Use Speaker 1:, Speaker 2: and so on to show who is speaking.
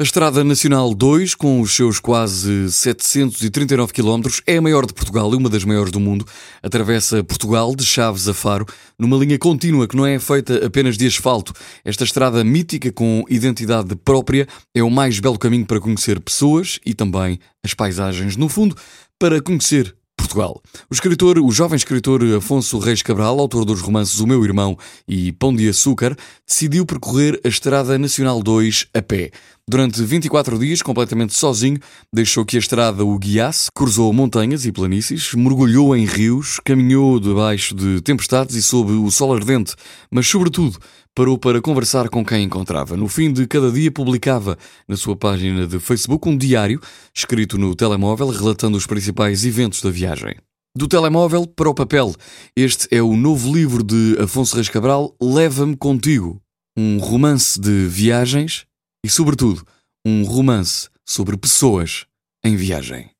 Speaker 1: A Estrada Nacional 2, com os seus quase 739 km, é a maior de Portugal e uma das maiores do mundo. Atravessa Portugal de Chaves a Faro, numa linha contínua que não é feita apenas de asfalto. Esta estrada mítica com identidade própria é o mais belo caminho para conhecer pessoas e também as paisagens. No fundo, para conhecer Portugal. O escritor, o jovem escritor Afonso Reis Cabral, autor dos romances O Meu Irmão e Pão de Açúcar, decidiu percorrer a Estrada Nacional 2 a pé. Durante 24 dias, completamente sozinho, deixou que a estrada o guiasse, cruzou montanhas e planícies, mergulhou em rios, caminhou debaixo de tempestades e sob o sol ardente, mas, sobretudo, parou para conversar com quem encontrava. No fim de cada dia, publicava na sua página de Facebook um diário escrito no telemóvel relatando os principais eventos da viagem. Do telemóvel para o papel, este é o novo livro de Afonso Reis Cabral, Leva-me Contigo. Um romance de viagens e, sobretudo, um romance sobre pessoas em viagem.